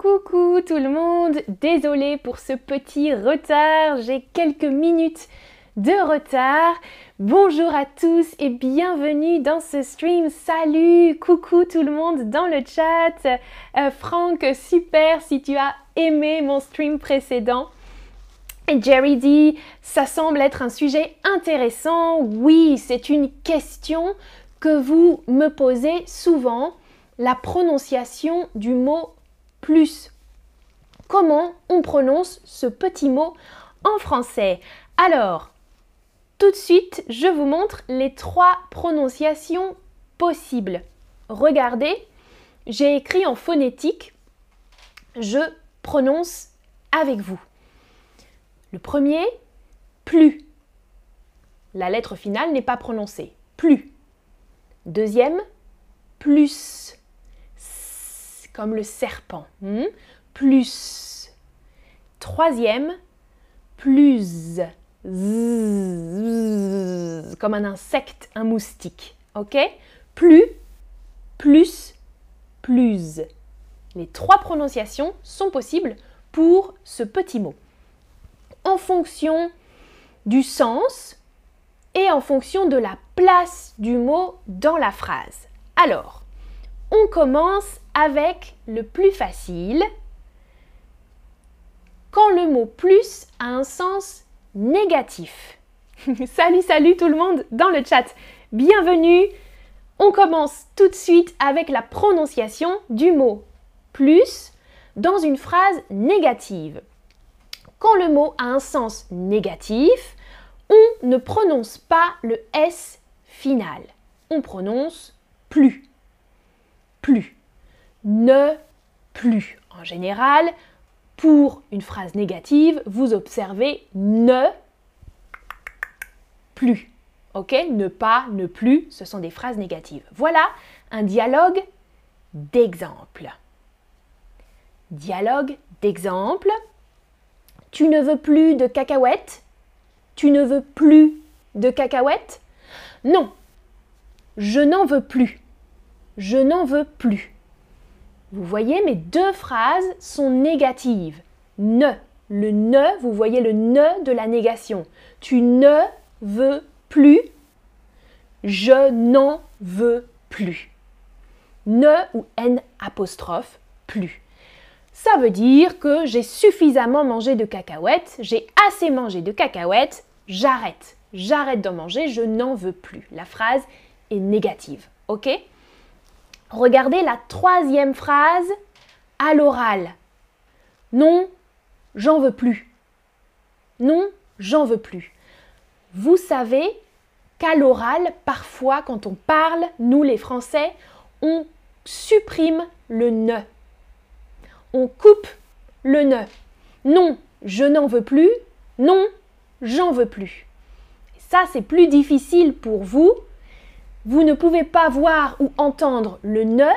Coucou tout le monde, désolée pour ce petit retard, j'ai quelques minutes de retard. Bonjour à tous et bienvenue dans ce stream. Salut, coucou tout le monde dans le chat. Euh, Franck, super si tu as aimé mon stream précédent. Jerry dit, ça semble être un sujet intéressant. Oui, c'est une question que vous me posez souvent, la prononciation du mot plus. Comment on prononce ce petit mot en français? Alors, tout de suite, je vous montre les trois prononciations possibles. Regardez, j'ai écrit en phonétique. Je prononce avec vous. Le premier, plus. La lettre finale n'est pas prononcée. Plus. Deuxième, plus le serpent. Hmm? Plus. Troisième, plus. comme un insecte, un moustique. Ok? Plus, plus, plus. Les trois prononciations sont possibles pour ce petit mot. En fonction du sens et en fonction de la place du mot dans la phrase. Alors, on commence avec le plus facile quand le mot plus a un sens négatif. salut, salut tout le monde dans le chat. Bienvenue. On commence tout de suite avec la prononciation du mot plus dans une phrase négative. Quand le mot a un sens négatif, on ne prononce pas le S final. On prononce plus. Plus ne plus. En général, pour une phrase négative, vous observez ne plus. Ok Ne pas, ne plus, ce sont des phrases négatives. Voilà un dialogue d'exemple. Dialogue d'exemple. Tu ne veux plus de cacahuètes? Tu ne veux plus de cacahuètes? Non. Je n'en veux plus. Je n'en veux plus. Vous voyez, mes deux phrases sont négatives. Ne. Le ne, vous voyez le ne de la négation. Tu ne veux plus. Je n'en veux plus. Ne ou n apostrophe plus. Ça veut dire que j'ai suffisamment mangé de cacahuètes, j'ai assez mangé de cacahuètes, j'arrête. J'arrête d'en manger, je n'en veux plus. La phrase est négative. OK? Regardez la troisième phrase à l'oral. Non, j'en veux plus. Non, j'en veux plus. Vous savez qu'à l'oral, parfois, quand on parle, nous les Français, on supprime le ne. On coupe le ne. Non, je n'en veux plus. Non, j'en veux plus. Ça, c'est plus difficile pour vous vous ne pouvez pas voir ou entendre le ne,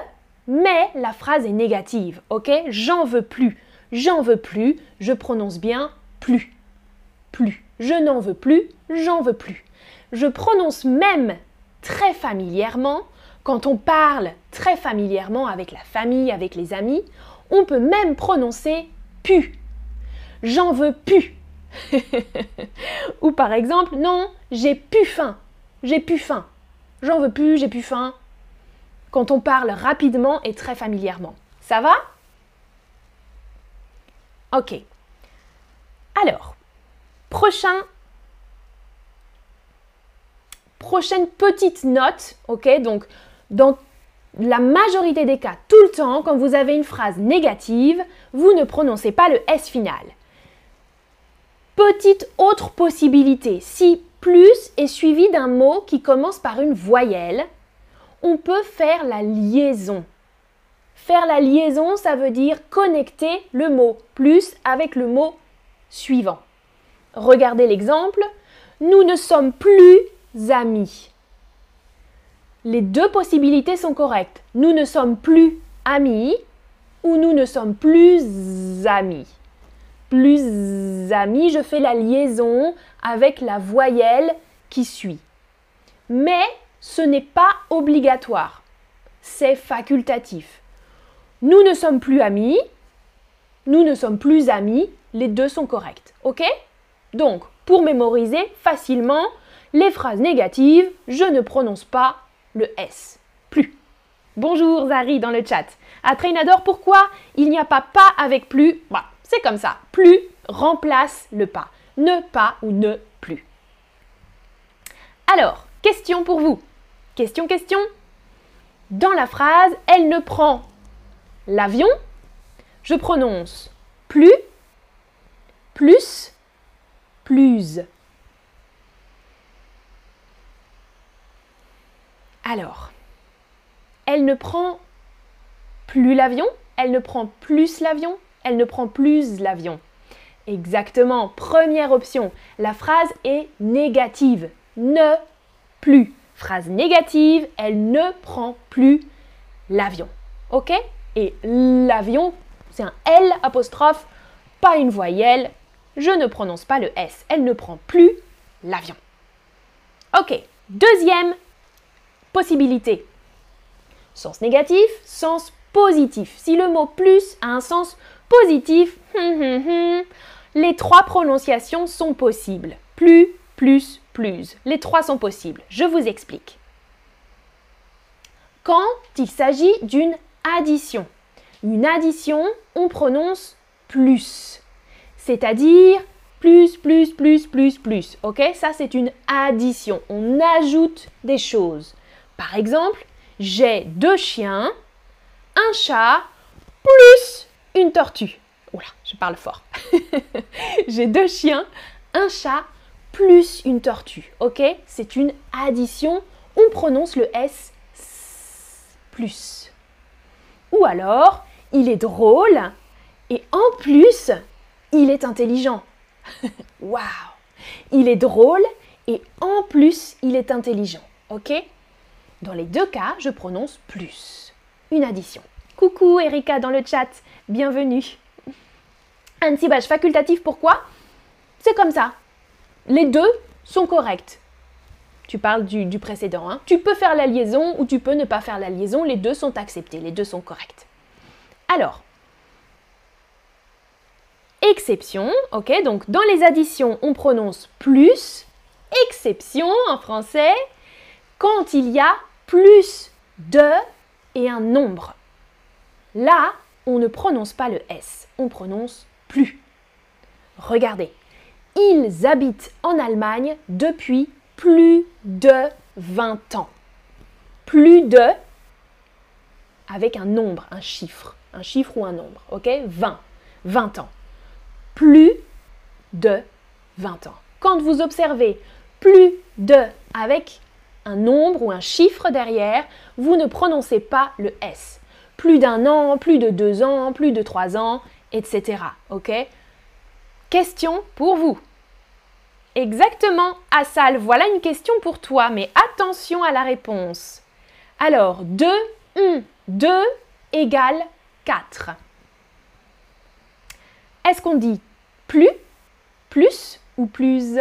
mais la phrase est négative, ok? J'en veux plus, j'en veux plus, je prononce bien plus, plus. Je n'en veux plus, j'en veux plus. Je prononce même très familièrement, quand on parle très familièrement avec la famille, avec les amis, on peut même prononcer pu. J'en veux plus. ou par exemple, non, j'ai plus faim. J'ai plus faim j'en veux plus, j'ai plus faim. Quand on parle rapidement et très familièrement. Ça va? Ok. Alors, prochain prochaine petite note, ok? Donc, dans la majorité des cas, tout le temps, quand vous avez une phrase négative, vous ne prononcez pas le S final. Petite autre possibilité, si plus est suivi d'un mot qui commence par une voyelle, on peut faire la liaison. Faire la liaison, ça veut dire connecter le mot plus avec le mot suivant. Regardez l'exemple. Nous ne sommes plus amis. Les deux possibilités sont correctes. Nous ne sommes plus amis ou nous ne sommes plus amis plus amis, je fais la liaison avec la voyelle qui suit. Mais ce n'est pas obligatoire, c'est facultatif. Nous ne sommes plus amis, nous ne sommes plus amis, les deux sont corrects. Ok? Donc, pour mémoriser facilement les phrases négatives, je ne prononce pas le S. Plus. Bonjour Zari dans le chat. À Trainador, pourquoi il n'y a pas pas avec plus? Bah, C'est comme ça. Plus remplace le pas. Ne pas ou ne plus. Alors, question pour vous. Question, question. Dans la phrase, elle ne prend l'avion, je prononce plus, plus, plus. Alors, elle ne prend plus l'avion, elle ne prend plus l'avion, elle ne prend plus l'avion. Exactement, première option. La phrase est négative. Ne plus. Phrase négative, elle ne prend plus l'avion. Ok? Et l'avion, c'est un L apostrophe, pas une voyelle. Je ne prononce pas le S. Elle ne prend plus l'avion. Ok, deuxième possibilité. Sens négatif, sens positif. Si le mot plus a un sens positif, hum, hum, hum, les trois prononciations sont possibles. Plus, plus, plus. Les trois sont possibles. Je vous explique. Quand il s'agit d'une addition, une addition, on prononce plus. C'est-à-dire plus, plus, plus, plus, plus. Ok? Ça, c'est une addition. On ajoute des choses. Par exemple, j'ai deux chiens, un chat, plus une tortue. Oula, je parle fort. j'ai deux chiens, un chat, plus une tortue. Ok? C'est une addition. On prononce le S plus. Ou alors, il est drôle et en plus, il est intelligent. Waouh Il est drôle et en plus, il est intelligent. Ok? Dans les deux cas, je prononce plus. Une addition. Coucou Erika dans le chat, bienvenue. Un cibage facultatif, pourquoi? C'est comme ça. Les deux sont corrects. Tu parles du, précédent. Hein. Tu peux faire la liaison ou tu peux ne pas faire la liaison. Les deux sont acceptés, les deux sont corrects. Alors, exception, ok, donc dans les additions, on prononce plus, exception en français, quand il y a plus de et un nombre. Là, on ne prononce pas le S, on prononce plus. Regardez, ils habitent en Allemagne depuis plus de 20 ans. Plus de avec un nombre, un chiffre, un chiffre ou un nombre, ok? 20, 20 ans. Plus de 20 ans. Quand vous observez plus de avec un nombre ou un chiffre derrière, vous ne prononcez pas le S. Plus d'un an, plus de deux ans, plus de trois ans, etc. Ok? Question pour vous. Exactement, Assal, voilà une question pour toi, mais attention à la réponse. Alors, 2, 1, 2 égale 4. Est-ce qu'on dit plus, plus ou plus?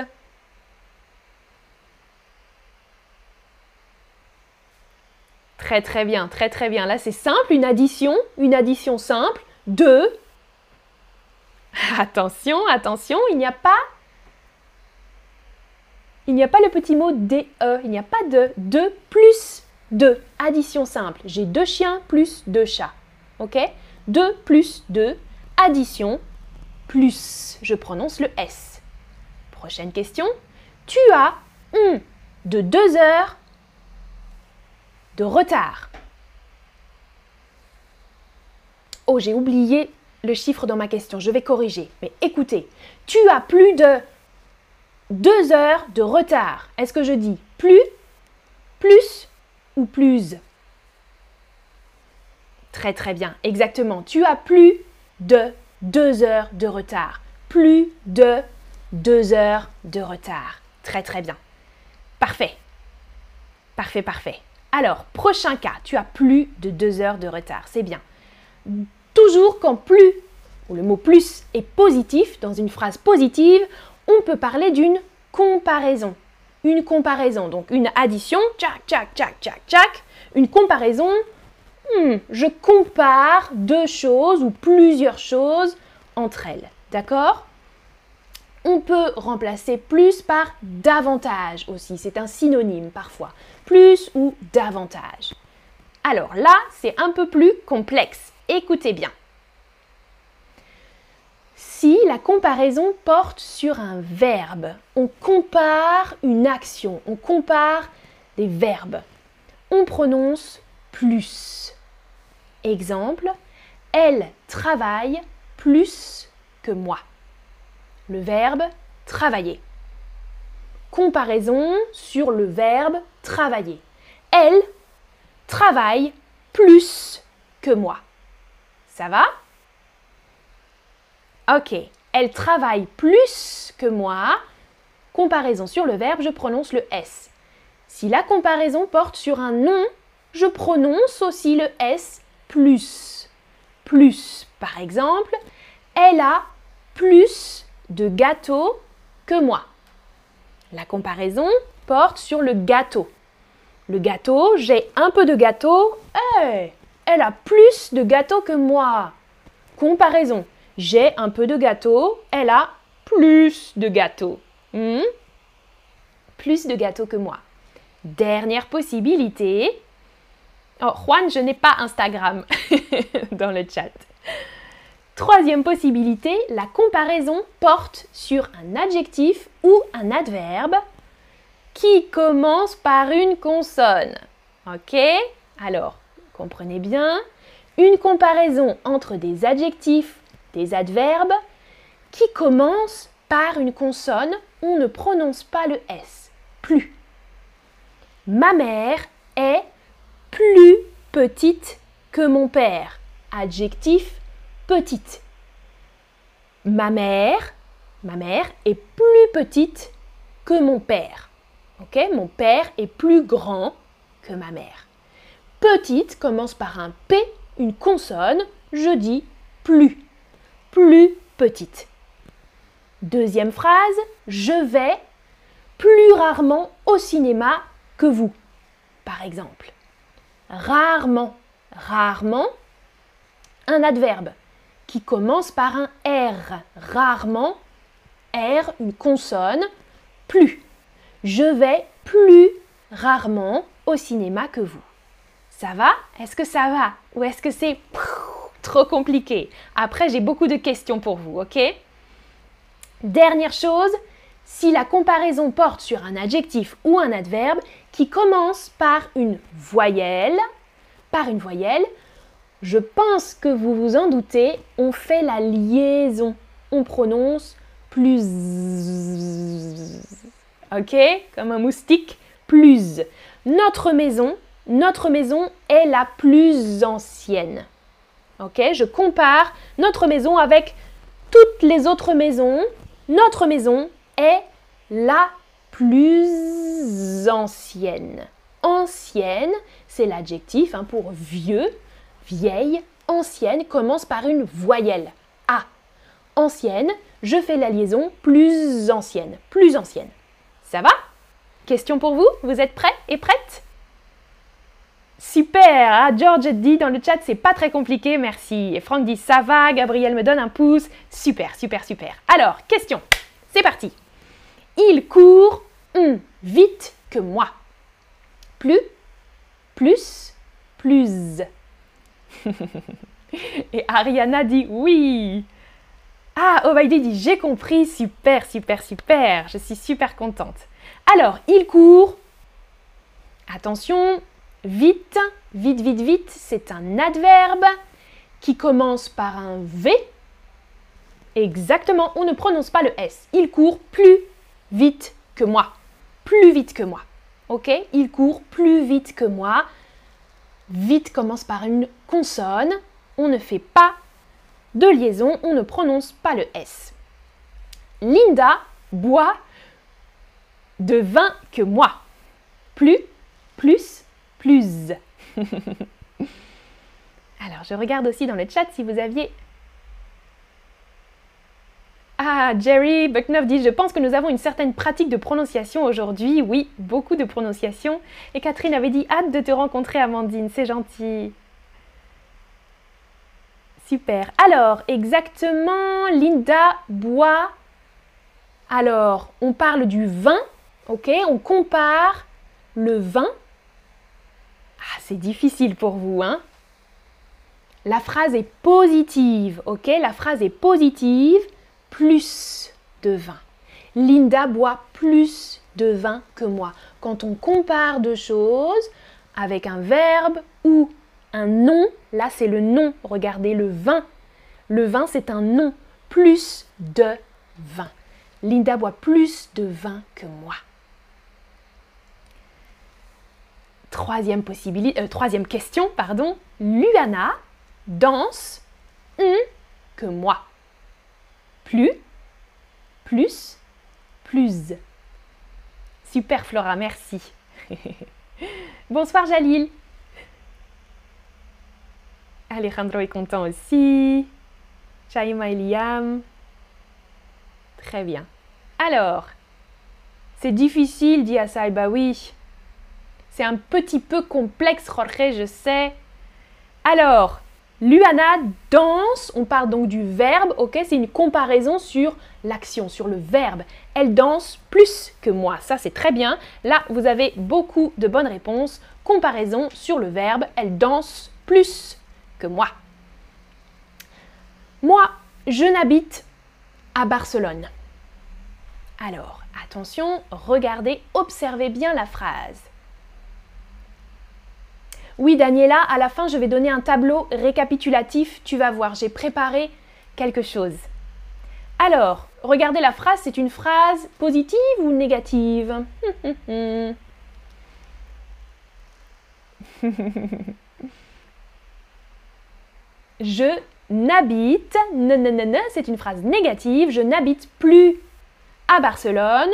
Très très bien, très très bien. Là c'est simple, une addition, une addition simple. 2 Attention, attention, il n'y a pas il n'y a pas le petit mot DE, il n'y a pas de 2 plus 2. Addition simple. J'ai deux chiens plus deux chats. OK? 2 plus 2. Addition plus. Je prononce le S. Prochaine question. Tu as un de 2 heures de retard. Oh, j'ai oublié le chiffre dans ma question, je vais corriger. Mais écoutez, tu as plus de deux heures de retard. Est-ce que je dis plus, plus ou plus? Très très bien, exactement. Tu as plus de deux heures de retard. Plus de deux heures de retard. Très très bien. Parfait. Parfait, parfait. Alors, prochain cas, tu as plus de deux heures de retard. C'est bien. Toujours quand plus, ou le mot plus est positif, dans une phrase positive, on peut parler d'une comparaison. Une comparaison, donc une addition, tchac, tchac, tchac, tchac, tchac. Une comparaison, hmm, je compare deux choses ou plusieurs choses entre elles. D'accord? On peut remplacer plus par davantage aussi. C'est un synonyme parfois. Plus ou davantage. Alors là, c'est un peu plus complexe. Écoutez bien. Si la comparaison porte sur un verbe, on compare une action, on compare des verbes. On prononce plus. Exemple, elle travaille plus que moi. Le verbe travailler. Comparaison sur le verbe travailler. Elle travaille plus que moi. Ça va? Ok, elle travaille plus que moi. Comparaison sur le verbe, je prononce le S. Si la comparaison porte sur un nom, je prononce aussi le S plus. Plus, par exemple, elle a plus de gâteaux que moi. La comparaison porte sur le gâteau. Le gâteau, j'ai un peu de gâteau. elle a plus de gâteaux que moi. Comparaison. J'ai un peu de gâteau. Elle a plus de gâteaux. Hmm? Plus de gâteaux que moi. Dernière possibilité. Oh, Juan, je n'ai pas Instagram dans le chat. Troisième possibilité, la comparaison porte sur un adjectif ou un adverbe qui commence par une consonne. Ok? Alors, comprenez bien, une comparaison entre des adjectifs, des adverbes qui commencent par une consonne, on ne prononce pas le S. Plus. Ma mère est plus petite que mon père. Adjectif petite. Ma mère, ma mère est plus petite que mon père. Ok, mon père est plus grand que ma mère. Petite commence par un P, une consonne. Je dis plus. Plus petite. Deuxième phrase, je vais plus rarement au cinéma que vous. Par exemple, rarement, rarement, un adverbe qui commence par un R. Rarement, R, une consonne, plus. Je vais plus rarement au cinéma que vous. Ça va? Est-ce que ça va? Ou est-ce que c'est trop compliqué? Après, j'ai beaucoup de questions pour vous, ok? Dernière chose, si la comparaison porte sur un adjectif ou un adverbe qui commence par une voyelle, par une voyelle, je pense que vous vous en doutez, on fait la liaison. On prononce plus. Ok Comme un moustique. Plus. Notre maison, notre maison est la plus ancienne. Ok Je compare notre maison avec toutes les autres maisons. Notre maison est la plus ancienne. Ancienne, c'est l'adjectif hein, pour vieux vieille, ancienne commence par une voyelle. A. Ancienne, je fais la liaison plus ancienne, plus ancienne. Ça va? Question pour vous? Vous êtes prêts et prêtes? Super ah, George dit dans le chat, c'est pas très compliqué, merci. Et Franck dit ça va, Gabriel me donne un pouce. Super, super, super. Alors, question. C'est parti. Il court hum, vite que moi. Plus, plus, plus. Et Ariana dit oui. Ah, Ovaidi dit j'ai compris, super, super, super, je suis super contente. Alors, il court. Attention, vite, vite, vite, vite, c'est un adverbe qui commence par un V. Exactement, on ne prononce pas le S. Il court plus vite que moi. Plus vite que moi. Ok Il court plus vite que moi. Vite commence par une consonne. On ne fait pas de liaison, on ne prononce pas le S. Linda boit de vin que moi. Plus, plus, plus. Alors, je regarde aussi dans le chat si vous aviez ah, Jerry Bucknoff dit Je pense que nous avons une certaine pratique de prononciation aujourd'hui. Oui, beaucoup de prononciation. Et Catherine avait dit Hâte de te rencontrer, Amandine, c'est gentil. Super. Alors, exactement, Linda boit. Alors, on parle du vin, ok? On compare le vin. Ah, c'est difficile pour vous, hein? La phrase est positive, ok? La phrase est positive, plus de vin. Linda boit plus de vin que moi. Quand on compare deux choses avec un verbe ou un nom, là c'est le nom. Regardez le vin. Le vin c'est un nom. Plus de vin. Linda boit plus de vin que moi. Troisième, possibilité, euh, troisième question, pardon. Luana danse que moi. Plus, plus, plus. Super Flora, merci. Bonsoir Jalil. Alejandro est content aussi. Chaima et. Très bien. Alors, c'est difficile, dit Asai. Bah oui. C'est un petit peu complexe, Jorge, je sais. Alors, Luana danse, on parle donc du verbe, ok? C'est une comparaison sur l'action, sur le verbe. Elle danse plus que moi, ça c'est très bien. Là, vous avez beaucoup de bonnes réponses. Comparaison sur le verbe, elle danse plus moi. Moi, je n'habite à Barcelone. Alors, attention, regardez, observez bien la phrase. Oui, Daniela, à la fin, je vais donner un tableau récapitulatif. Tu vas voir, j'ai préparé quelque chose. Alors, regardez la phrase, c'est une phrase positive ou négative? Je n'habite, c'est une phrase négative, je n'habite plus à Barcelone.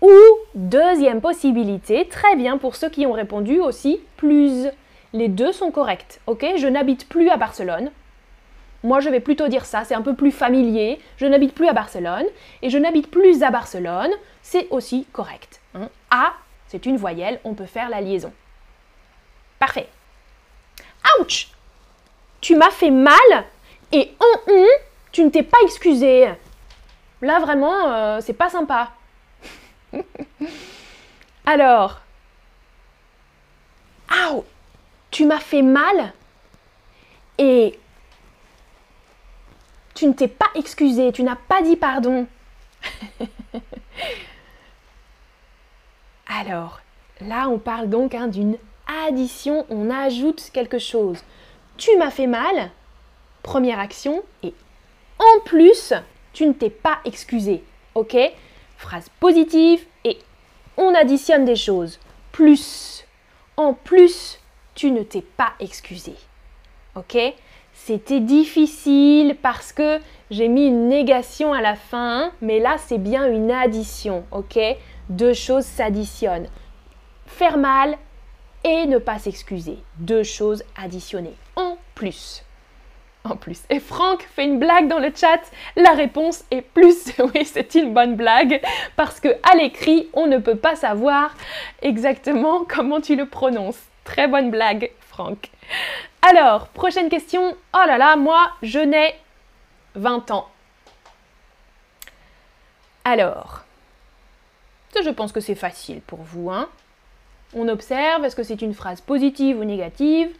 Ou deuxième possibilité, très bien pour ceux qui ont répondu aussi, plus. Les deux sont corrects, ok? Je n'habite plus à Barcelone. Moi, je vais plutôt dire ça, c'est un peu plus familier. Je n'habite plus à Barcelone. Et je n'habite plus à Barcelone, c'est aussi correct. Hein? A, c'est une voyelle, on peut faire la liaison. Parfait. Ouch Tu m'as fait mal et on, tu ne t'es pas excusé. Là, vraiment, euh, c'est pas sympa. Alors, tu m'as fait mal et tu ne t'es pas excusé, tu n'as pas dit pardon. Alors, là, on parle donc hein, d'une addition, on ajoute quelque chose. Tu m'as fait mal, première action, et en plus, tu ne t'es pas excusé. Ok? Phrase positive, et on additionne des choses. Plus. En plus, tu ne t'es pas excusé. Ok? C'était difficile parce que j'ai mis une négation à la fin, mais là c'est bien une addition. Ok? Deux choses s'additionnent. Faire mal et ne pas s'excuser. Deux choses additionnées. En plus. Et Franck fait une blague dans le chat. La réponse est plus. Oui, c'est une bonne blague parce que à l'écrit, on ne peut pas savoir exactement comment tu le prononces. Très bonne blague, Franck. Alors, prochaine question. Oh là là, moi, je n'ai 20 ans. Alors, je pense que c'est facile pour vous. Hein On observe, est-ce que c'est une phrase positive ou négative?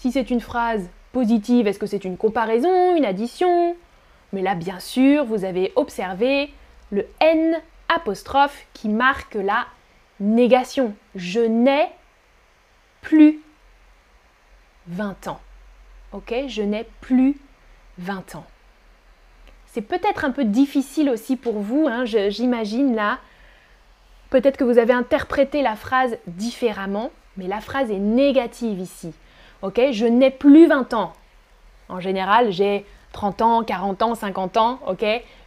Si c'est une phrase positive, est-ce que c'est une comparaison, une addition? Mais là, bien sûr, vous avez observé le N apostrophe qui marque la Négation. Je n'ai plus 20 ans. Ok? Je n'ai plus 20 ans. C'est peut-être un peu difficile aussi pour vous, hein, j'imagine là. Peut-être que vous avez interprété la phrase différemment, mais la phrase est négative ici. Ok Je n'ai plus 20 ans. En général, j'ai 30 ans, 40 ans, 50 ans.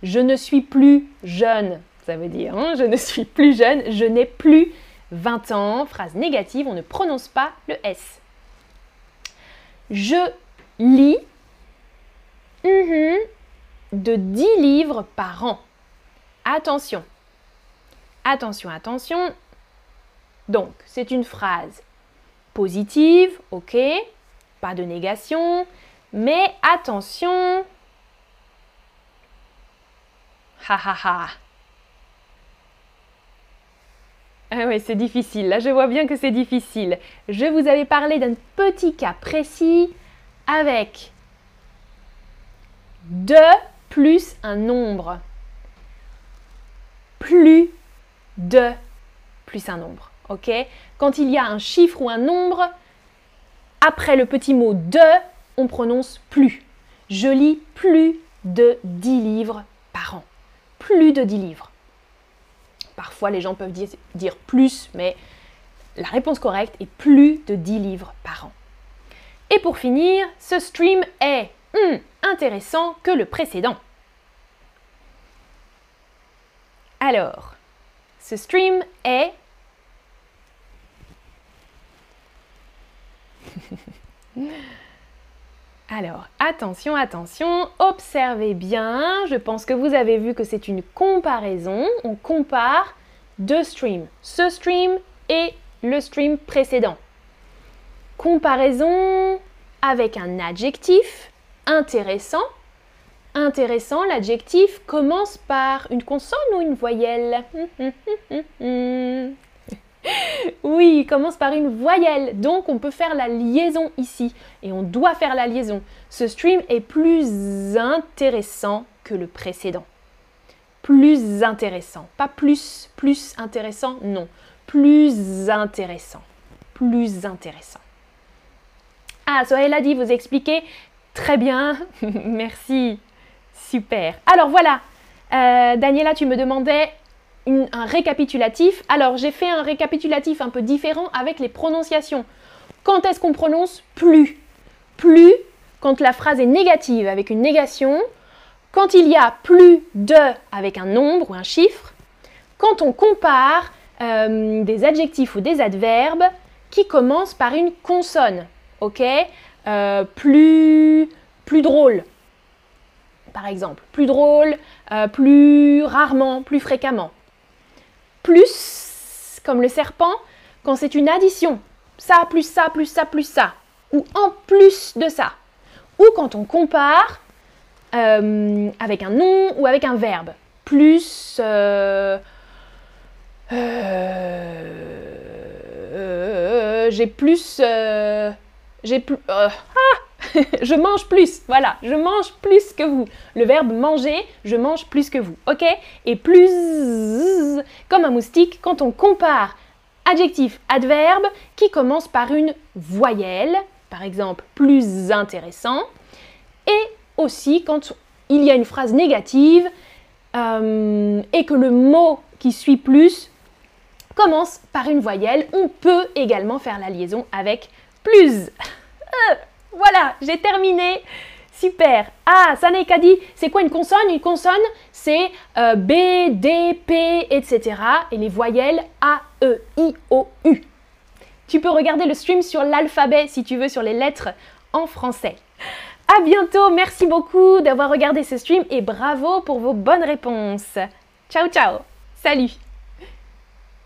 Je ne suis plus jeune. Ça veut dire, hein, je ne suis plus jeune, je n'ai plus 20 ans. Phrase négative, on ne prononce pas le S. Je lis mhm, de 10 livres par an. Attention. Attention, attention. Donc, c'est une phrase positive, ok. pas de négation, mais attention. Ha ha ha. Ah ouais, c'est difficile. Là, je vois bien que c'est difficile. Je vous avais parlé d'un petit cas précis avec 2 plus un nombre. Plus de plus un nombre. Ok? Quand il y a un chiffre ou un nombre, après le petit mot de, on prononce plus. Je lis plus de 10 livres par an. Plus de 10 livres. Parfois, les gens peuvent dire, plus, mais la réponse correcte est plus de 10 livres par an. Et pour finir, ce stream est hmm, intéressant que le précédent. Alors, ce stream est Alors, attention, attention, observez bien. Je pense que vous avez vu que c'est une comparaison. On compare deux streams. Ce stream et le stream précédent. Comparaison avec un adjectif intéressant. Intéressant, l'adjectif commence par une consonne ou une voyelle oui, il commence par une voyelle, donc on peut faire la liaison ici. Et on doit faire la liaison. Ce stream est plus intéressant que le précédent. Plus intéressant. Pas plus, plus intéressant, non. Plus intéressant. Plus intéressant. Ah, Sohail a dit, vous expliquez très bien. Merci. Super. Alors voilà. Euh, Daniela, tu me demandais un récapitulatif. Alors j'ai fait un récapitulatif un peu différent avec les prononciations. Quand est-ce qu'on prononce plus? Plus quand la phrase est négative avec une négation, quand il y a plus de avec un nombre ou un chiffre, quand on compare euh, des adjectifs ou des adverbes qui commencent par une consonne. Ok? Euh, Plus plus drôle, par exemple. Plus drôle, euh, plus rarement, plus fréquemment plus, comme le serpent, quand c'est une addition. Ça, plus ça, plus ça, plus ça. Ou en plus de ça. Ou quand on compare euh, avec un nom ou avec un verbe. Plus... Euh, euh, j'ai plus... j'ai plus... ah je mange plus, voilà, je mange plus que vous. Le verbe manger, je mange plus que vous, ok? Et plus, comme un moustique, quand on compare adjectif, adverbe, qui commence par une voyelle, par exemple plus intéressant, et aussi quand il y a une phrase négative euh, et que le mot qui suit plus commence par une voyelle, on peut également faire la liaison avec plus. Voilà, j'ai terminé. Super. Ah, qu'à dit, c'est quoi une consonne? Une consonne, c'est euh, B, D, P, etc. Et les voyelles A, E, I, O, U. Tu peux regarder le stream sur l'alphabet si tu veux, sur les lettres en français. À bientôt, merci beaucoup d'avoir regardé ce stream et bravo pour vos bonnes réponses. Ciao, ciao. Salut